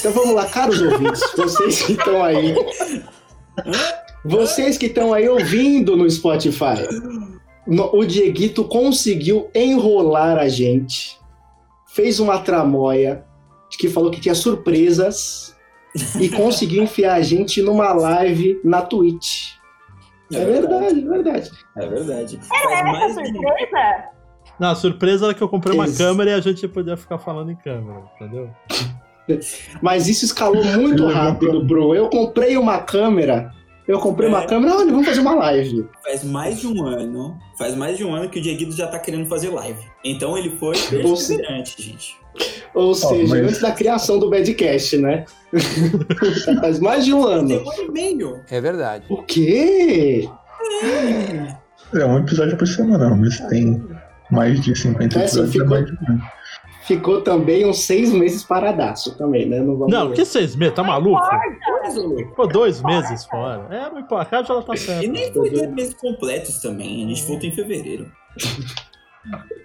Então vamos lá, caros ouvintes, vocês que estão aí. Vocês que estão aí ouvindo no Spotify. O Dieguito conseguiu enrolar a gente. Fez uma tramóia que falou que tinha surpresas e conseguiu enfiar a gente numa live na Twitch. É verdade, é verdade. É verdade. Faz mais Essa surpresa? Não, a surpresa era que eu comprei uma Ex- câmera e a gente podia ficar falando em câmera, entendeu? Mas isso escalou muito rápido, bro. Eu comprei uma câmera. Eu comprei uma É. câmera, olha, vamos fazer uma live. Faz mais de um ano. Faz mais de um ano que o Dieguito já tá querendo fazer live. Então ele foi perseverante, gente. Ou seja, mas- antes da criação do Badcast, né? Faz mais de um ano. Tem um ano e meio. É verdade. O quê? É um episódio por semana, mas tem mais de 50 É, assim, episódios. ficou- é mais de um ano. Ficou também uns seis meses paradaço também, né? Não, vamos Não, que seis meses? Tá maluco? Ficou dois meses fora. É, não importa. A ela tá E certa. nem foi dois meses completos também. A gente voltou em fevereiro.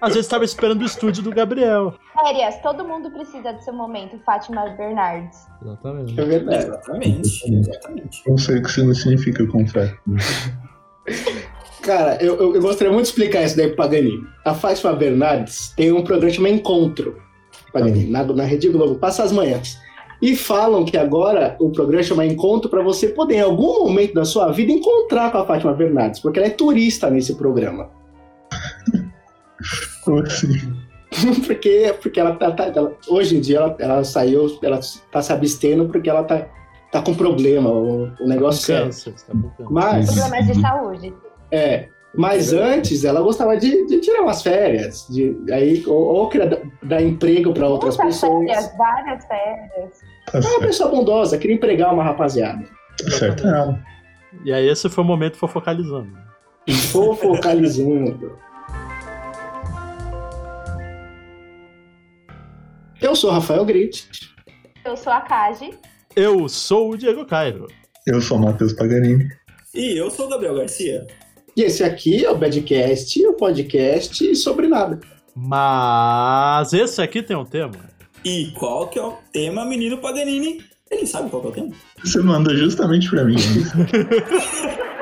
Às vezes tava esperando o estúdio do Gabriel. Férias, todo mundo precisa do seu momento, Fátima Bernardes. Exatamente. É verdade. Exatamente. Exatamente. Não sei o que isso significa, confesso. Cara, eu, eu, eu gostaria muito de explicar isso daí pro Paganini. A Fátima Bernardes tem um programa chamado Encontro, Paganini, na, na Rede Globo, passa as manhãs. E falam que agora o programa chama Encontro para você poder, em algum momento da sua vida, encontrar com a Fátima Bernardes, porque ela é turista nesse programa. Como assim? porque porque ela tá, tá- ela- hoje em dia ela, ela saiu, ela tá se abstendo porque ela tá, tá com problema, o, o negócio é. Câncer, você tá com câncer. Mas, Problemas de saúde. É, mas antes ela gostava de, de tirar umas férias, de, aí, ou, ou queria dar- emprego para outras Muitas pessoas. férias, várias férias. Tá É uma certo, pessoa bondosa, queria empregar uma rapaziada. tá certo. E aí esse foi o momento fofocalizando. Fofocalizando. Eu sou Rafael Grit. Eu sou a Kaji. Eu sou o Diego Cairo. Eu sou o Matheus Paganini. E eu sou o Gabriel Garcia. E esse aqui é o Badcast, o podcast sobre nada. Mas esse aqui tem um tema. E qual que é o tema, menino Paganini? Ele sabe qual que é o tema? Você manda justamente pra mim.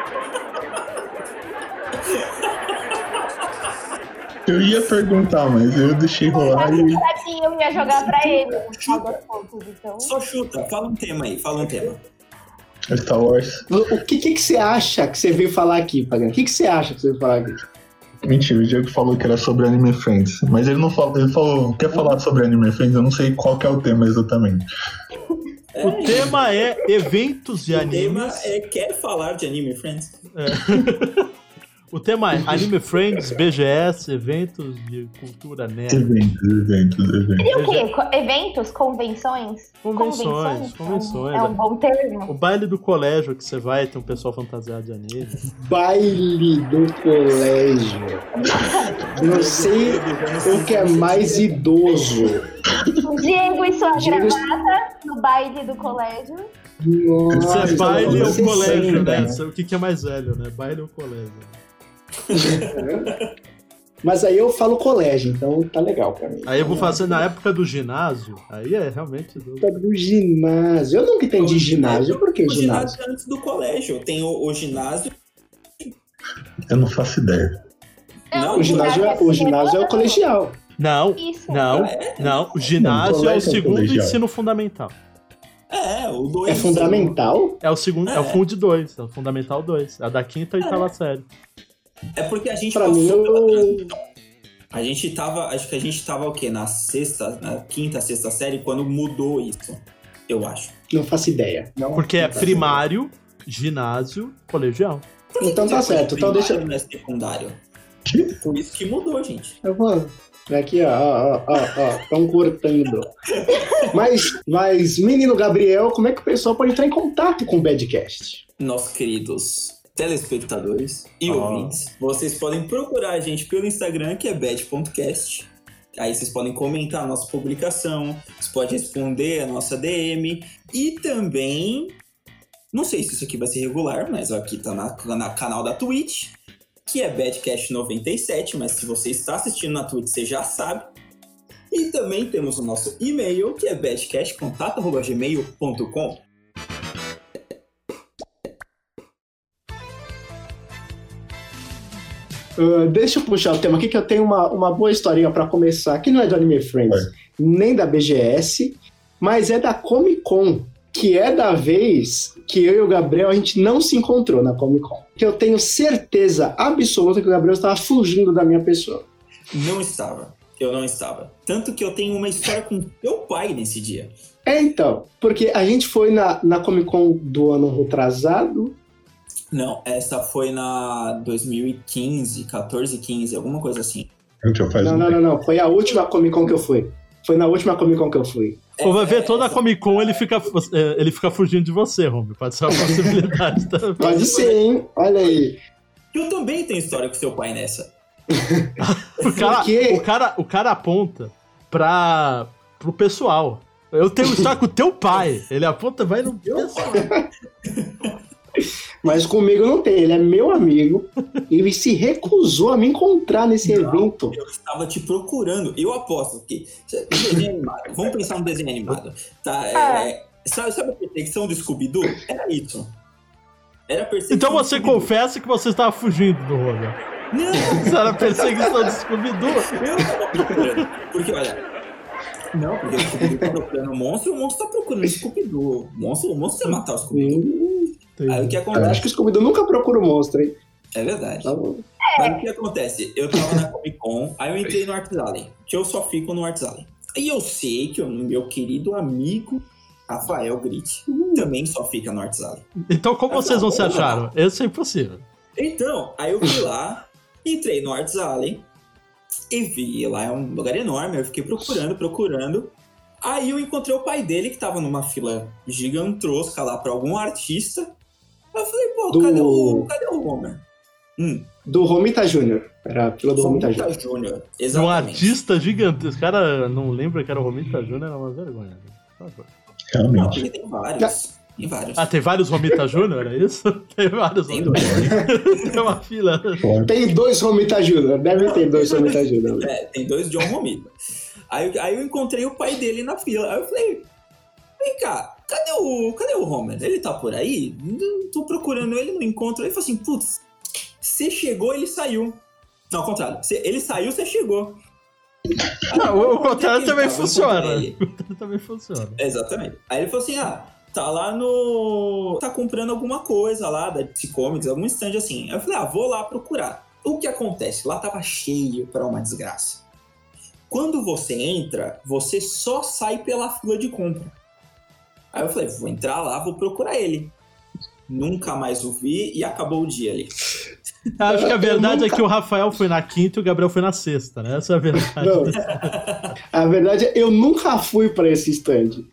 Eu ia perguntar, mas eu deixei rolar Eu e. sabia, eu ia jogar pra ele. contas, Então, Só chuta, fala um tema aí, fala um tema. Star Wars. O que, que, que você acha que você veio falar aqui, Pagano? O que, que você acha que você veio falar aqui? Mentira, o Diego falou que era sobre Anime Friends. Mas ele não falou, ele falou, quer falar sobre Anime Friends? Eu não sei qual que é o tema exatamente. É, O tema é eventos de o tema animes. é quer falar de anime, friends? O tema é Anime Friends, BGS, eventos de cultura nerd. Eventos, eventos, eventos. seria o quê? Co- Eventos? Convenções? Convenções, convenções. É um bom termo. O baile do colégio que você vai, tem um pessoal fantasiado de anime. Baile do colégio. Não sei o que é mais idoso. Diego e sua Diego- gravata no baile do colégio. Nossa, Você é baile ou colégio, né? O que, que é mais velho, né? Baile ou colégio? Mas aí eu falo colégio, então tá legal pra mim. Aí eu vou fazer na época do ginásio, aí é realmente. do- do ginásio. Eu nunca entendi ginásio. Por que O ginásio? ginásio é antes do colégio. Tem o, o ginásio. Eu não faço ideia. Não, O ginásio é, o ginásio é o colegial. Não, Isso. não, É? não. O ginásio Não, é o é segundo colegial. ensino fundamental. É, o 2. É fundamental? É o segundo, é, o É. Fund 2, é o Fundamental 2. É a da quinta e oitava série. É porque a gente Pra mim, passou pela eu... A gente tava. Acho que a gente tava o quê? Na sexta, na quinta, sexta série, quando mudou isso. Eu acho. não faço ideia. Porque é primário, ginásio, colegial. Por que Então que tá tinha certo, então deixa- Não é secundário. Que? Por isso que mudou, gente. Eu vou. Aqui, ó, ó, ó, ó, estão cortando. Mas, mas, menino Gabriel, como é que o pessoal pode entrar em contato com o Badcast? Nossos queridos telespectadores e Ah. ouvintes, vocês podem procurar a gente pelo Instagram, que é bad.cast. Aí vocês podem comentar a nossa publicação, vocês podem responder a nossa DM e também. Não sei se isso aqui vai ser regular, mas aqui tá na, na canal da Twitch, que é Badcast97, mas se você está assistindo na Twitch, você já sabe. E também temos o nosso e-mail, que é badcastcontato.gmail.com. Uh, deixa eu puxar o tema aqui, que eu tenho uma, uma boa historinha pra começar, que não é do Anime Friends, nem da BGS, mas é da Comic Con, que é da vez que eu e o Gabriel a gente não se encontrou na Comic Con. Que eu tenho certeza absoluta que o Gabriel estava fugindo da minha pessoa. Não estava. Eu não estava. Tanto que eu tenho uma história com teu pai nesse dia. É então, porque a gente foi na, na Comic Con do ano retrasado, Não, essa foi na 2015, 14, 15, alguma coisa assim. Não, não, não, não. Foi a última Comic Con que eu fui. Foi na última Comic Con que eu fui. É, Ou vai ver é, toda a essa- Comic Con, ele fica, é, ele fica fugindo de você, Romeo. Pode ser uma possibilidade também. Pode ser, hein? Olha aí. Eu também tenho história com seu pai nessa. O cara, quê? o cara, o cara aponta pra, pro pessoal. Eu tenho história com o teu pai. Ele aponta, vai no pessoal. Mas comigo não tem. Ele é meu amigo. e ele se recusou a me encontrar nesse Não. evento. Eu estava te procurando. Eu aposto que. Desenho animado. Vamos pensar no desenho animado. Tá? é- é- sabe, sabe a perseguição do Scooby-Doo? Era isso. Era a perseguição Então você confessa que você estava fugindo do Romeo. Não, Isso era perseguição do Scooby-Doo. eu tava procurando. Porque, olha. Não, porque o Scooby-Doo tá procurando o monstro e o monstro tá procurando o Scooby-Doo. O monstro, o monstro vai matar o Scooby-Doo. Aí o que eu acontece? acho que o Scooby-Doo nunca procura o monstro, hein? É verdade. Tá bom. Mas o que acontece? Eu tava na Comic Con, aí eu entrei no Arts Alley, que eu só fico no Arts Alley. E eu sei que o meu querido amigo Rafael Grit também só fica no Arts Alley. Então como vocês não se acharam? Isso é impossível. Então, aí eu fui lá, entrei no Arts Alley e vi lá é um lugar enorme, eu fiquei procurando, procurando. Aí eu encontrei o pai dele que tava numa fila gigantrosca lá pra algum artista. Aí eu falei, pô, Do- cadê o, cadê o Homer? Hum, Do Romita Jr. Era a fila do Romita Jr. Romita Júnior. Um artista gigantesco. O cara não lembra que era o Romita Júnior, era uma vergonha. Favor. Não, Realmente. porque tem vários. Tem vários. Ah, tem vários Romita Júnior, é isso? Tem vários Tem Romita dois. Júnior. Tem uma fila. Tem dois Romita Jr. Deve ter dois Romita Jr. É, tem dois John Romita. Aí, aí eu encontrei o pai dele na fila. Aí eu falei, vem cá, cadê o, cadê o Homer? Ele tá por aí? Tô procurando ele, não encontro. Ele falou assim, putz, você chegou, ele saiu. Não, ao contrário. Ele saiu, você chegou. Não, o contrário é também funciona. ele. O contrário também funciona. Exatamente. Aí ele falou assim: ah, tá lá no. tá comprando alguma coisa lá da DC Comics, algum stand assim. Aí eu falei: ah, vou lá procurar. O que acontece? Lá tava cheio para uma desgraça. Quando você entra, você só sai pela fila de compra. Aí eu falei: vou entrar lá, vou procurar ele. Nunca mais o vi e acabou o dia ali. Acho que a verdade nunca- é que o Rafael foi na quinta e o Gabriel foi na sexta, né? Essa é a verdade. Não. A verdade é eu nunca fui pra esse stand.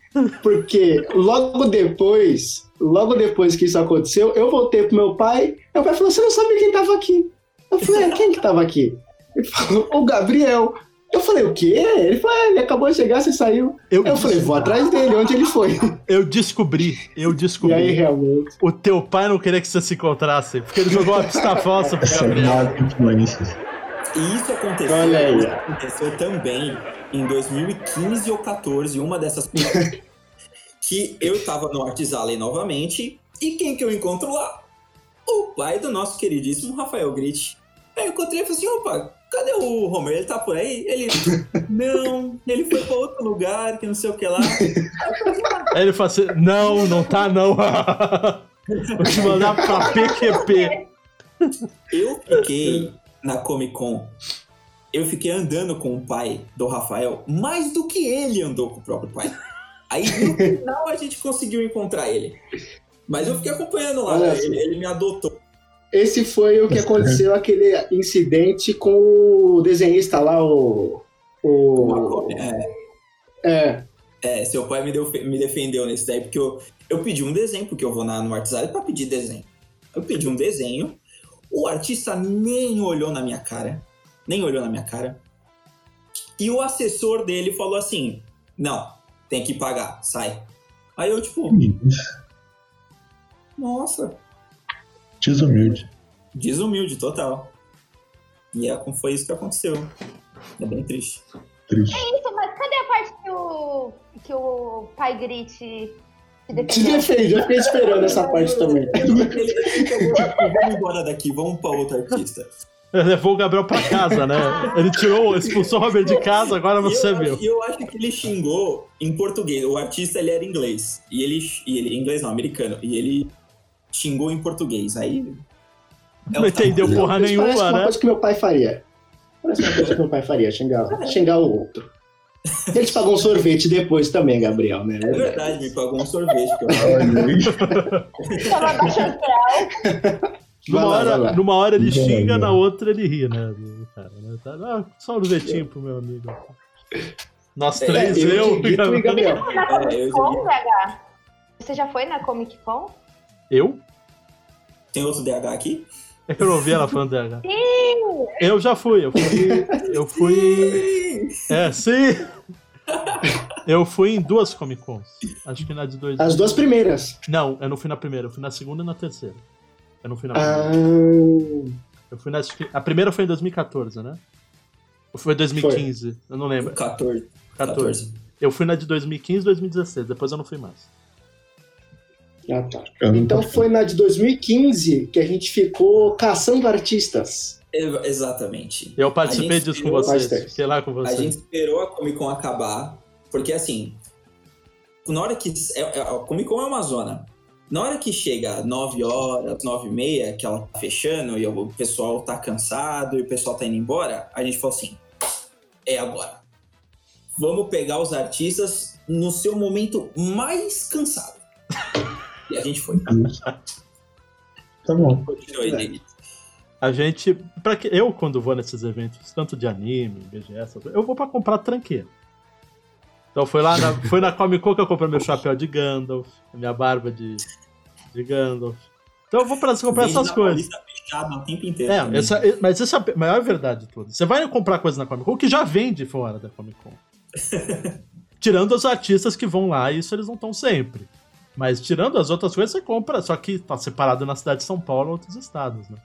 Porque logo depois, logo depois que isso aconteceu, eu voltei pro meu pai. Meu pai falou: Você não sabia quem tava aqui? Eu falei: "É, Quem que tava aqui? Ele falou: O Gabriel. Eu falei: O quê? Ele falou: "É, Ele acabou de chegar, você saiu. Eu, Eu falei: Vou atrás dele, onde ele foi? eu descobri, eu E descobri. aí, realmente. O teu pai não queria que você se encontrasse, porque ele jogou uma pista falsa pro é Gabriel. E isso aconteceu, Olha aí. isso aconteceu também em 2015 ou 14, uma dessas que eu tava no Arts Alley novamente, e quem que eu encontro lá? O pai do nosso queridíssimo Rafael Grit. Aí eu encontrei e falei assim, opa, cadê o Homer? Ele tá por aí? Ele, não, ele foi pra outro lugar, que não sei o que lá. Aí ele falou assim: não, não tá não. Vou te mandar pra PQP. Eu fiquei na Comic Con, eu fiquei andando com o pai do Rafael mais do que ele andou com o próprio pai. Aí no final a gente conseguiu encontrar ele. Mas eu fiquei acompanhando lá, Olha né? ele, ele me adotou. Esse foi o que aconteceu, aquele incidente com o desenhista lá, o. O. É, É, é, seu pai me, deu, me defendeu nesse daí, porque eu, eu pedi um desenho, porque eu vou na, no WhatsApp pra pedir desenho. Eu pedi um desenho, o artista nem olhou na minha cara, nem olhou na minha cara. E o assessor dele falou assim: Não, tem que pagar, sai. Aí eu, tipo, nossa, Desumilde. desumilde total. E é, foi isso que aconteceu. É bem triste. Triste. Isso, mas o, que o pai grite se Se defendeu. defende, eu fiquei esperando essa parte também. Ele- ele- ele vamos embora daqui, vamos pra outro artista. Levou o Gabriel pra casa, né? Ele tirou, expulsou o Robert de casa, agora você eu, viu. e eu acho que ele xingou em português. O artista ele era inglês. E ele, e ele. Inglês não, americano. E ele xingou em português. Aí. é Não entendeu tamanho. porra Isso Parece nenhuma, uma né? coisa que meu pai faria. Parece uma coisa que meu pai faria, xingar, xingar o outro. Eles pagam um sorvete depois também, Gabriel, né? É verdade, me pagou um sorvete. eu-. Tava baixando. Numa lá, hora, numa hora ele Vai, xinga, na outra ele ri, né? Cara, né? Tá, ah, só um vetinho pro meu amigo. Nós É, três, eu, eu, Dieguito e Gabriel. Na É, Comic eu Con, DH? Você já foi na Comic Con? Eu? Tem outro DH aqui? Eu não ouvi ela falando DH. Eu já fui, eu fui. Eu fui. É, sim! Eu fui em duas Comic Cons. Acho que na de dois. As duas primeiras. Não, eu não fui na primeira, eu fui na segunda e na terceira. Eu não fui na Ah, primeira. Eu fui na. A primeira foi em 2014, né? Ou foi 2015? Eu não lembro. 14. 14. Eu fui na de 2015 e 2016, depois eu não fui mais. Ah, tá. Eu não Então foi na de 2015 que a gente ficou caçando artistas. É, Exatamente. Eu participei A disso com tirou vocês. Fiquei lá com A vocês. gente esperou a Comic Con acabar, porque assim, na hora que. é- é- a Comic Con é uma zona. Na hora que chega 9 horas, 9 e meia, que ela tá fechando e o pessoal tá cansado e o pessoal tá indo embora, a gente falou assim: é agora. Vamos pegar os artistas no seu momento mais cansado. E a gente foi. Tá bom. Continuou aí, David. A gente. Pra que, eu, quando vou nesses eventos, tanto de anime, BGS, eu vou pra comprar tranqueira. Então foi lá na, foi na Comic Con que eu comprei meu chapéu de Gandalf, minha barba de, de Gandalf. Então eu vou pra comprar Vende essas coisas. Fechado o tempo inteiro. É, essa, mas essa é a maior verdade de tudo. Você vai comprar coisa na Comic Con que já vende fora da Comic Con. tirando os artistas que vão lá, isso eles não estão sempre. Mas tirando as outras coisas, você compra, só que tá separado na cidade de São Paulo ou outros estados, né?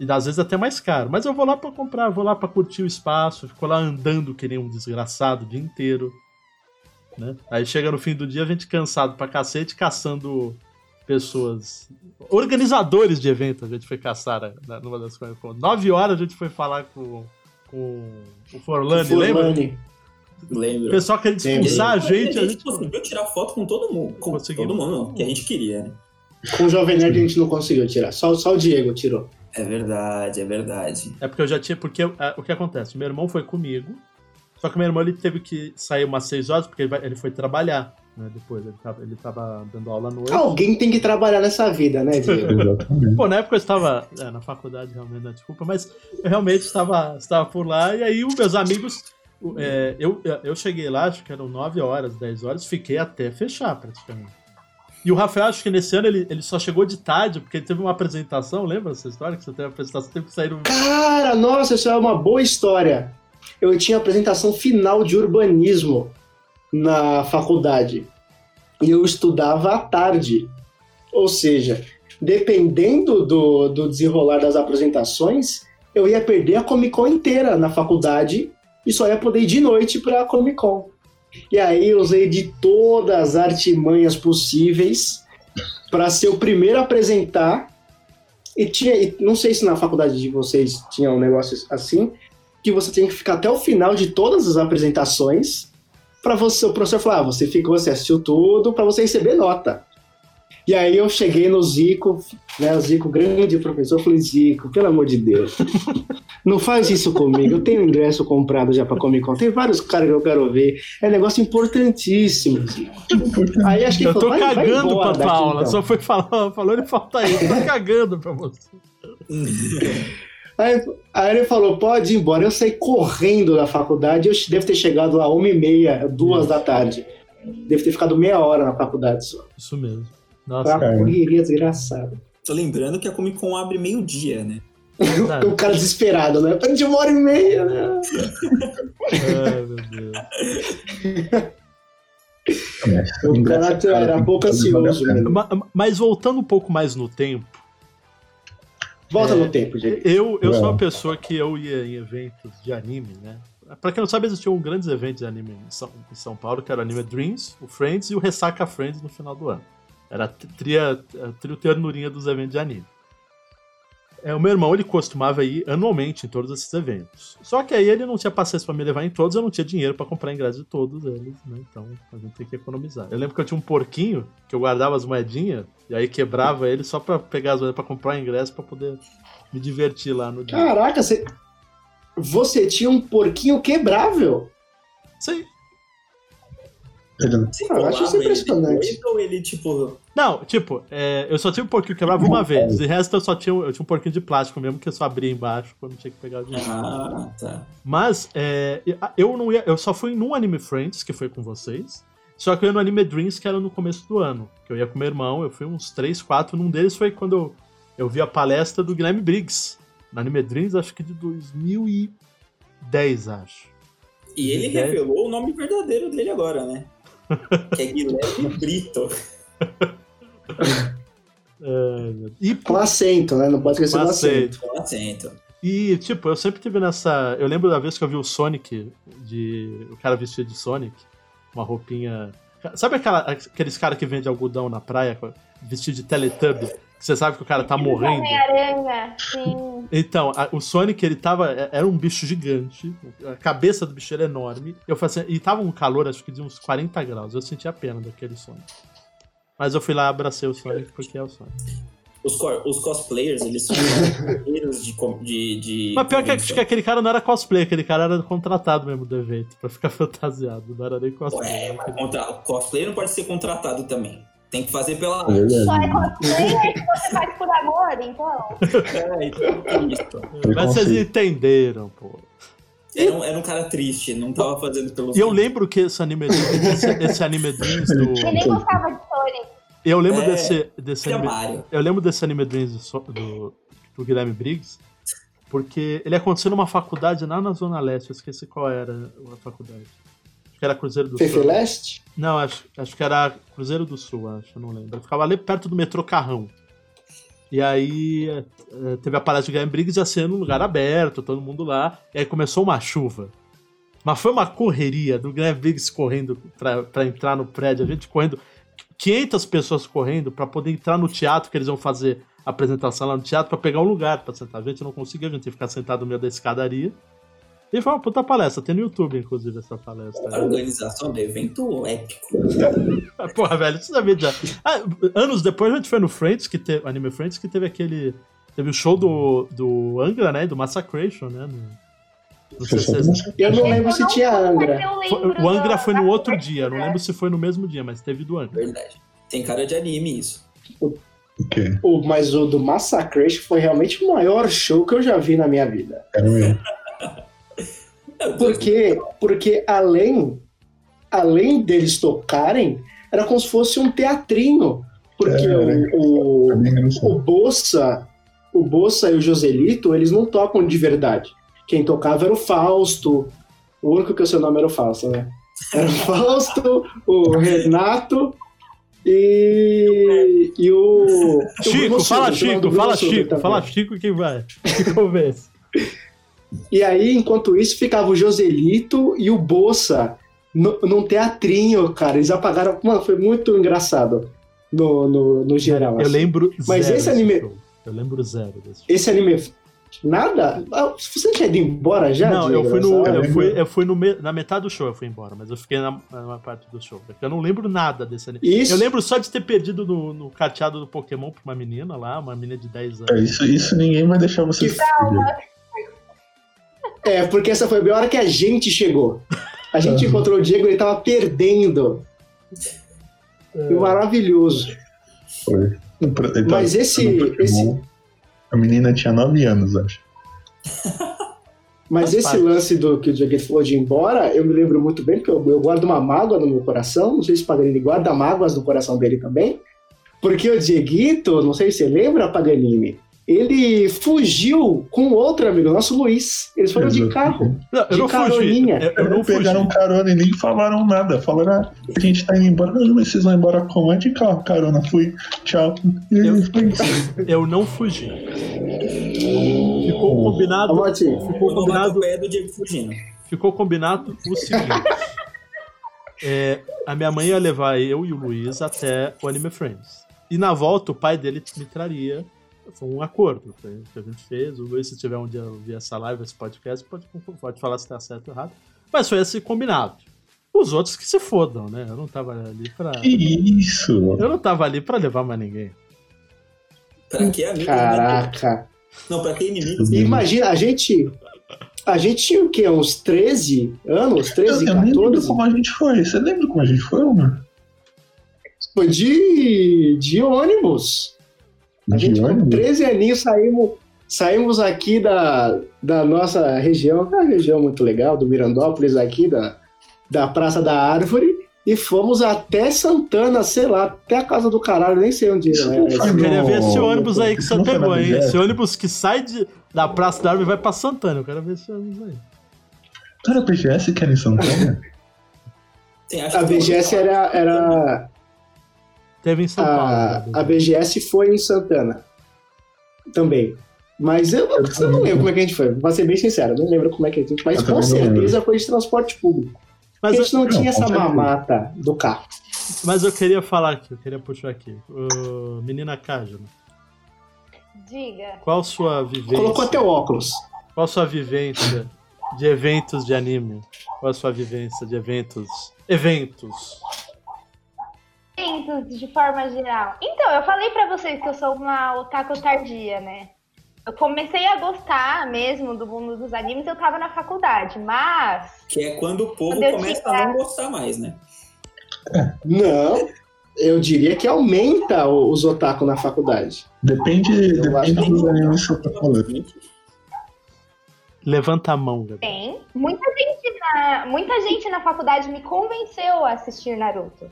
E às vezes até mais caro. Mas eu vou lá pra comprar, vou lá pra curtir o espaço, fico lá andando que nem um desgraçado o dia inteiro. Né? Aí chega no fim do dia, a gente cansado pra cacete, caçando pessoas. Organizadores de evento, a gente foi caçar né, numa das coisas. Nove horas a gente foi falar com, com o Forlani, lembra? Forlani. O Lembro. pessoal queria Lembro. expulsar a gente. a A gente conseguiu tirar foto com todo mundo. Com todo mundo, não, que a gente queria, né? Com o Jovem Nerd a gente não conseguiu tirar. Só, só o Diego tirou. É verdade, é verdade. É porque eu já tinha. Porque é, o que acontece? Meu irmão foi comigo. Só que meu irmão ele teve que sair umas seis horas porque ele, vai- ele foi trabalhar. Né, depois ele tava, ele tava dando aula à noite. Alguém tem que trabalhar nessa vida, né, Diego? Pô, na época eu estava é, na faculdade, realmente, não, desculpa, mas eu realmente estava, estava por lá, e aí os meus amigos. É, eu, eu cheguei lá, acho que eram 9 horas, 10 horas, fiquei até fechar praticamente. E o Rafael, acho que nesse ano ele, ele só chegou de tarde, porque ele teve uma apresentação, lembra essa história? Que você teve apresentação, teve que sair no. Cara, nossa, isso é uma boa história. Eu tinha apresentação final de urbanismo na faculdade. E eu estudava à tarde. Ou seja, dependendo do, do desenrolar das apresentações, eu ia perder a Comic Con inteira na faculdade e só ia poder ir de noite para a Comic Con. E aí eu usei de todas as artimanhas possíveis para ser o primeiro a apresentar e tinha, e não sei se na faculdade de vocês tinha um negócio assim, que você tem que ficar até o final de todas as apresentações para você, o professor falar, ah, você ficou, você assistiu tudo, para você receber nota. E aí eu cheguei no Zico, né, o Zico, grande professor, eu falei, Zico, pelo amor de Deus, não faz isso comigo, eu tenho ingresso comprado já para Comic Con, tem vários caras que eu quero ver, é negócio importantíssimo, Zico. Aí acho que Eu tô falou, vai- vai cagando pra tua aula, então. só foi falar, falou ele falta isso, eu tô cagando pra você. Aí, aí ele falou, pode ir embora. Eu saí correndo da faculdade, eu devo ter chegado lá uma e meia, duas da tarde. Devo ter ficado meia hora na faculdade só. Isso mesmo. Nossa, uma cara. correria desgraçada. Tô lembrando que a Comic Con abre meio-dia, né? O cara desesperado, né? Perdi uma hora e meia, né? Ai, meu Deus. O cara era pouco ansioso. Ma- Mas voltando um pouco mais no tempo, Volta É, no tempo, gente. eu, eu sou É. uma pessoa que eu ia em eventos de anime, né? Pra quem não sabe, existiam grandes eventos de anime em São, em São Paulo, que era o Anime Dreams, o Friends e o Ressaca Friends no final do ano. Era a tria, a trio ternurinha dos eventos de anime. É, o meu irmão, ele costumava ir anualmente em todos esses eventos. Só que aí ele não tinha paciência pra me levar em todos, eu não tinha dinheiro pra comprar ingresso de todos eles, né? Então a gente tem que economizar. Eu lembro que eu tinha um porquinho, que eu guardava as moedinhas, e aí quebrava ele só pra pegar as moedas pra comprar ingresso pra poder me divertir lá no dia. Caraca, você, você tinha um porquinho quebrável. Sim. Ele- Ah, eu acho isso ele impressionante. depois ou ele, tipo. Não, tipo, é, eu só tinha um porquinho que quebrava uma vez. De resto, eu só tinha, eu tinha um porquinho de plástico mesmo, que eu só abria embaixo quando tinha que pegar o dinheiro. Ah, tá. Mas é, eu não ia. Eu só fui num Anime Friends, que foi com vocês. Só que eu ia no Anime Dreams, que era no começo do ano. Que eu ia com meu irmão, eu fui uns 3, 4. Num deles foi quando eu, eu vi a palestra do Guilherme Briggs. No Anime Dreams, acho que de 2010, acho. E ele É. revelou o nome verdadeiro dele agora, né? Que é Guilherme Brito. É, e, Com acento, né? Não pode esquecer do acento. Com acento. e, tipo, eu sempre tive nessa. Eu lembro da vez que eu vi o Sonic, de. O cara vestido de Sonic, uma roupinha. Sabe aquela, aqueles caras que vendem algodão na praia, vestido de Teletubby? Você sabe que o cara tá morrendo. Homem-Aranha, sim. Então, a- o Sonic, ele tava. é- Era um bicho gigante. A cabeça do bicho era enorme. Eu falei assim, e tava um calor, acho que de uns 40 graus. Eu senti a pena daquele Sonic. Mas eu fui lá, abracei o Sonic porque é o Sonic. Os, co- os cosplayers, eles são guerreiros de, de, de. Mas pior que, que aquele cara não era cosplay, aquele cara era contratado mesmo do evento, pra ficar fantasiado. Não era nem cosplay. Ué, mas contra... cosplay não pode ser contratado também. Tem que fazer pela É. Só é cosplay que você faz por amor, então. É, então, é isso. Mas vocês entenderam, pô. Era um, era um cara triste, não tava fazendo pelos. E eu lembro que esse anime, esse, esse anime Dreams do. Ele nem gostava de Sonic. Eu lembro É, desse, desse Tinha anime. Mario. Eu lembro desse anime Dreams do, do, do Guilherme Briggs, porque ele aconteceu numa faculdade lá na Zona Leste, eu esqueci qual era a faculdade. Que era Cruzeiro do Fefe Sul. Leste? Não, acho, acho que era Cruzeiro do Sul, acho, eu não lembro. Eu ficava ali perto do metrô Carrão. E aí eh, eh, teve a palestra do Guilherme Briggs ia ser num lugar aberto, todo mundo lá. E aí começou uma chuva. Mas foi uma correria do Guilherme Briggs correndo pra, pra entrar no prédio, a gente correndo, 500 pessoas correndo pra poder entrar no teatro que eles iam fazer a apresentação lá no teatro pra pegar um lugar pra sentar. A gente não conseguia, a gente ia ficar sentado no meio da escadaria. E foi uma puta palestra, tem no YouTube, inclusive, essa palestra. A organização do evento épico. Ah, Porra, velho, isso sabia já. Ah, anos depois a gente foi no Friends, que teve, Anime Friends, que teve aquele. Teve o show do, do Angra, né? Do Massacration, né? no- não sei se vocês- Eu não lembro se tinha Angra. O Angra foi no da outro dia, não né? lembro se foi no mesmo dia, mas teve do Angra. Verdade. Tem cara de anime isso. O quê? O, mas o do Massacration foi realmente o maior show que eu já vi na minha vida. É, quê? Porque além, além deles tocarem, era como se fosse um teatrinho. Porque É, o, Pra o, sei. o Bossa, o Bossa e o Joselito, eles não tocam de verdade. Quem tocava era o Fausto. O único que o seu nome era o Fausto, né? Era o Fausto, o Renato e, e o. o Chico, Bruno fala o Chico, fala Chico, fala Chico que vai. Que convence. E aí, enquanto isso, ficava o Joselito e o Bossa no, num teatrinho, cara. Eles apagaram. Mano, foi muito engraçado no, no, no geral. Eu assim. lembro Mas zero esse desse anime- show. Eu lembro zero desse show. Esse anime. Nada? Ah, Você tinha ido embora já? Não, eu fui, no, eu fui, eu fui no na metade do show, eu fui embora, mas eu fiquei na, na parte do show. porque Eu não lembro nada desse anime. Isso, Eu lembro só de ter perdido no, no carteado do Pokémon pra uma menina lá, uma menina de 10 É, anos. isso, isso ninguém vai deixar você Que perder. É, porque essa foi a hora que a gente chegou. A gente Uhum. encontrou o Diego, ele tava perdendo. É. E maravilhoso. Foi. Tava Mas esse- esse- A menina tinha 9 anos, acho. Mas Faz esse parte. lance do que o Diego falou de ir embora, eu me lembro muito bem, porque eu, eu guardo uma mágoa no meu coração. Não sei se o Paganini guarda mágoas no coração dele também. Porque o Dieguito, não sei se você lembra, Paganini, ele fugiu com outro amigo nosso, Luiz. Eles foram de carro. Não, eu De não fugi. caroninha. Eu, eu não fugi. pegaram carona e nem falaram nada. Falaram, ah, a gente tá indo embora. Não, mas vocês vão embora como? É de carro, carona. Fui, tchau. E Eu- foi. Eu não fugi. Ficou combinado. Martim, Ficou combinado. pé do Diego fugindo. ficou combinado o seguinte. É, a minha mãe ia levar eu e o Luiz até o Anime Friends. E na volta, o pai dele me traria. Foi um acordo que a gente fez. O Luiz, se tiver um dia ouvir essa live, esse podcast, pode, pode falar se tá certo ou errado. Mas foi esse combinado. Os outros que se fodam, né? Eu não tava ali pra. Que isso? Eu não tava ali pra levar mais ninguém. Pra que amigos? Caraca. Não, pra que inimigos? Imagina, a gente. A gente tinha o quê? Uns 13 anos? 13, eu nem lembro 14? como a gente foi. Você lembra como a gente foi, mano? Foi de, de ônibus. A De gente com ônibus? 13 aninhos saímos, saímos aqui da, da nossa região, que é uma região muito legal, do Mirandópolis, aqui da, da Praça da Árvore, e fomos até Santana, sei lá, até a casa do caralho, nem sei onde Isso é. não esse- faz Eu queria ver esse ônibus aí que você pegou, hein? Esse ônibus que sai de, da Praça da Árvore e vai pra Santana. Eu quero ver esse ônibus aí. Era BGS que era em Santana? Sim, acho A que- BGS era, era Teve em São a, Paulo. né? a BGS foi em Santana também. Mas eu, eu não lembro como é que a gente foi, pra ser bem sincero, não lembro como é que a gente foi, mas Eu com não certeza foi de transporte público. Mas, a gente não Não, tinha com essa mamata do carro. mas eu queria falar aqui, eu queria puxar aqui. Ô, menina Cájula, Diga. qual sua vivência? Colocou até o óculos. Qual sua vivência de eventos de anime? Qual a sua vivência de eventos? Eventos. Eventos, de forma geral. Então, eu falei pra vocês que eu sou uma otaku tardia, né? Eu comecei a gostar mesmo do mundo dos animes, eu tava na faculdade, mas Que é quando o povo Quando eu começa tinha- a não gostar mais, né? Não, eu diria que aumenta o- os otaku na faculdade. Depende, Eu depende dos animes que você tá falando. Levanta a mão, tem. Muita gente na, muita gente na faculdade me convenceu a assistir Naruto.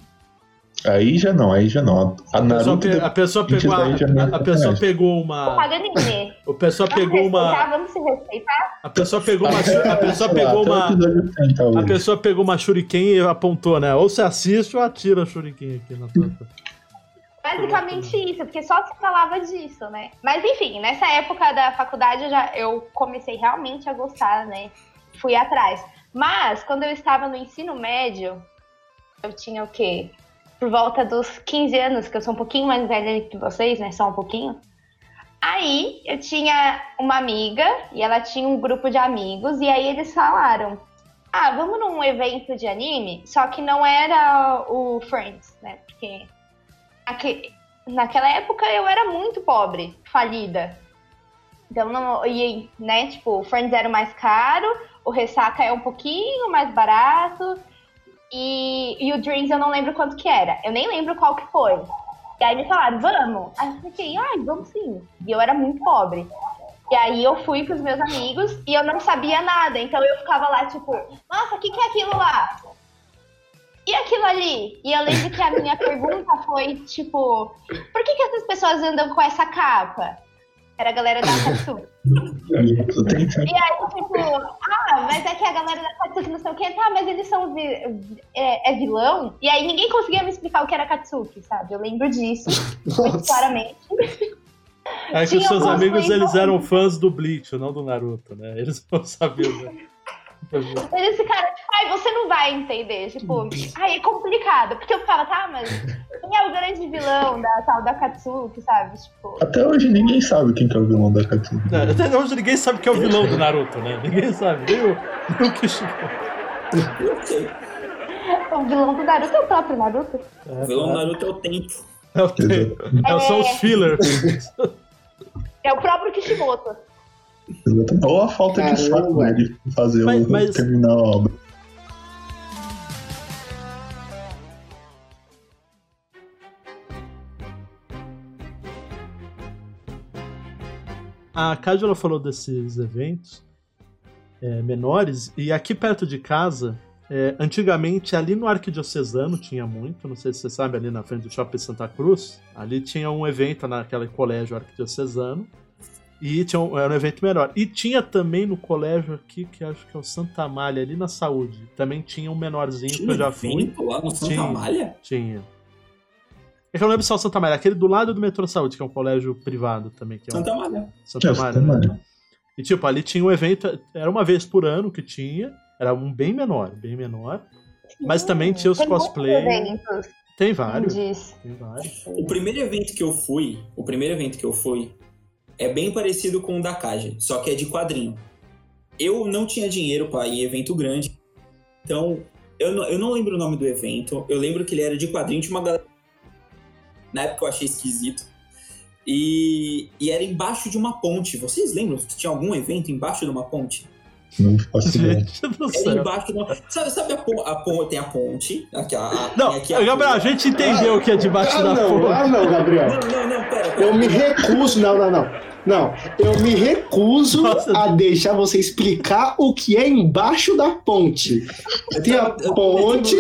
Aí já não, aí já não. A A pessoa, pe- a pessoa pegou, a, não é a pessoa pegou uma, Paga anime. a pessoa Vamos pegou uma, vamos se respeitar. a pessoa pegou uma, a pessoa pegou o uma, episódio 30, a pessoa pegou uma shuriken e apontou, né? Ou você assiste ou atira a shuriken aqui na tua. Basicamente isso, porque só se falava disso, né? Mas enfim, nessa época da faculdade eu, já, eu comecei realmente a gostar, né? Fui atrás. Mas quando eu estava no ensino médio, eu tinha o quê? Por volta dos 15 anos, que eu sou um pouquinho mais velha que vocês, né? Só um pouquinho. Aí eu tinha uma amiga e ela tinha um grupo de amigos, e aí eles falaram: Ah, vamos num evento de anime? Só que não era o Friends, né? Porque naque- naquela época eu era muito pobre, falida. Então não. E, né, tipo, o Friends era o mais caro, o Ressaca é um pouquinho mais barato. E, e o Dreams eu não lembro quanto que era. Eu nem lembro qual que foi. E aí me falaram, vamos. Aí eu fiquei, ai, vamos sim. E eu era muito pobre. E aí eu fui com os meus amigos e eu não sabia nada. Então eu ficava lá, tipo, nossa, o que, que é aquilo lá? E aquilo ali? E eu lembro que a minha pergunta foi, tipo, por que, que essas pessoas andam com essa capa? Era a galera da Katsuki. E aí, tipo, ah, mas é que a galera da Katsuki não sei o que, tá, mas eles são vi- é, é vilão? E aí ninguém conseguia me explicar o que era Katsuki, sabe? Eu lembro disso, muito claramente. É que Tinha os seus amigos eles eram fãs do Bleach, não do Naruto, né? Eles não sabiam. Né? Eles ficaram, tipo, ai, você não vai entender. Tipo, ai, é complicado. Porque eu ficava, tá, mas quem é o grande vilão da tal da Katsuki, sabe? Tipo, Até hoje ninguém sabe quem que é o vilão da Katsuki. É, Até hoje ninguém sabe que é o vilão do Naruto, né? Ninguém sabe. Nem o, nem o o vilão do Naruto é o próprio Naruto. O vilão do Naruto é o tempo. É, o tempo. É, são os fillers. É o próprio Kishimoto. Ou a falta de Caramba. saco né, de fazer Mas- o, mas- terminar a obra. A Cájula falou desses eventos é, menores, e aqui perto de casa, é, antigamente ali no Arquidiocesano tinha muito, não sei se você sabe, ali na frente do Shopping Santa Cruz, ali tinha um evento naquele colégio arquidiocesano, e tinha um, era um evento menor. E tinha também no colégio aqui, que acho que é o Santa Amália, ali na Saúde, também tinha um menorzinho que Tinha eu já fui. evento lá no Santa Tinha. Malha? Tinha. É que eu não lembro se é o Santa Amália, aquele do lado do Metrô Saúde, que é um colégio privado também, que é um Santa Malha. Santa É, Amália. Santa Amália. E tipo, ali tinha um evento, era uma vez por ano que tinha, era um bem menor, bem menor. Mas também tinha os cosplay. Tem vários. disso. Tem vários. O primeiro evento que eu fui, o primeiro evento que eu fui, é bem parecido com o da Kaja, só que é de quadrinho. Eu não tinha dinheiro para ir em evento grande, então eu não, eu não lembro o nome do evento. Eu lembro que ele era de quadrinho, tinha uma galera. Na época eu achei esquisito. E, e era embaixo de uma ponte. Vocês lembram tinha algum evento embaixo de uma ponte? Gente do Era céu. embaixo uma. Sabe, sabe a, pon- a ponte? Tem a ponte. Aqui, a, Não, aqui a Gabriel, a ponte. gente entendeu o que é debaixo Ah, da não, ponte. ah, não, Gabriel. Não, não, não, pera. pera. Eu me recuso. Não, não, não. Não, eu me recuso Nossa. a deixar você explicar o que é embaixo da ponte. Tem a ponte,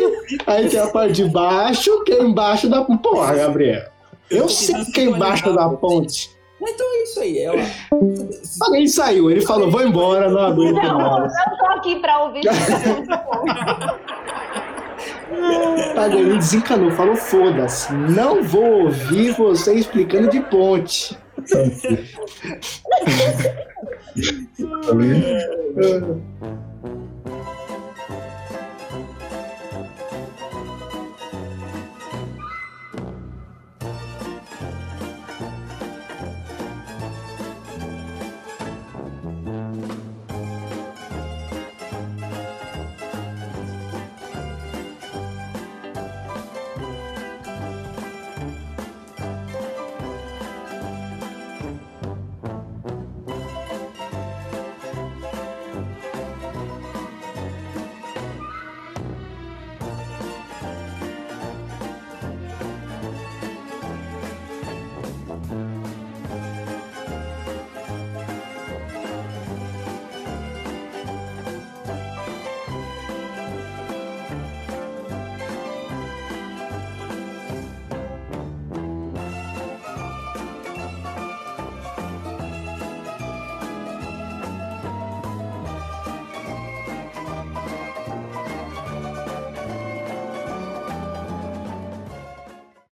aí tem a parte de baixo, que é embaixo da Porra, Gabriel. Eu sei que é embaixo da ponte. Então é isso aí. É, ó. Alguém saiu, ele falou, vou embora, não aguento Não, mais. eu tô aqui pra ouvir. Olha, ele desencanou, falou, foda-se, não vou ouvir você explicando de ponte.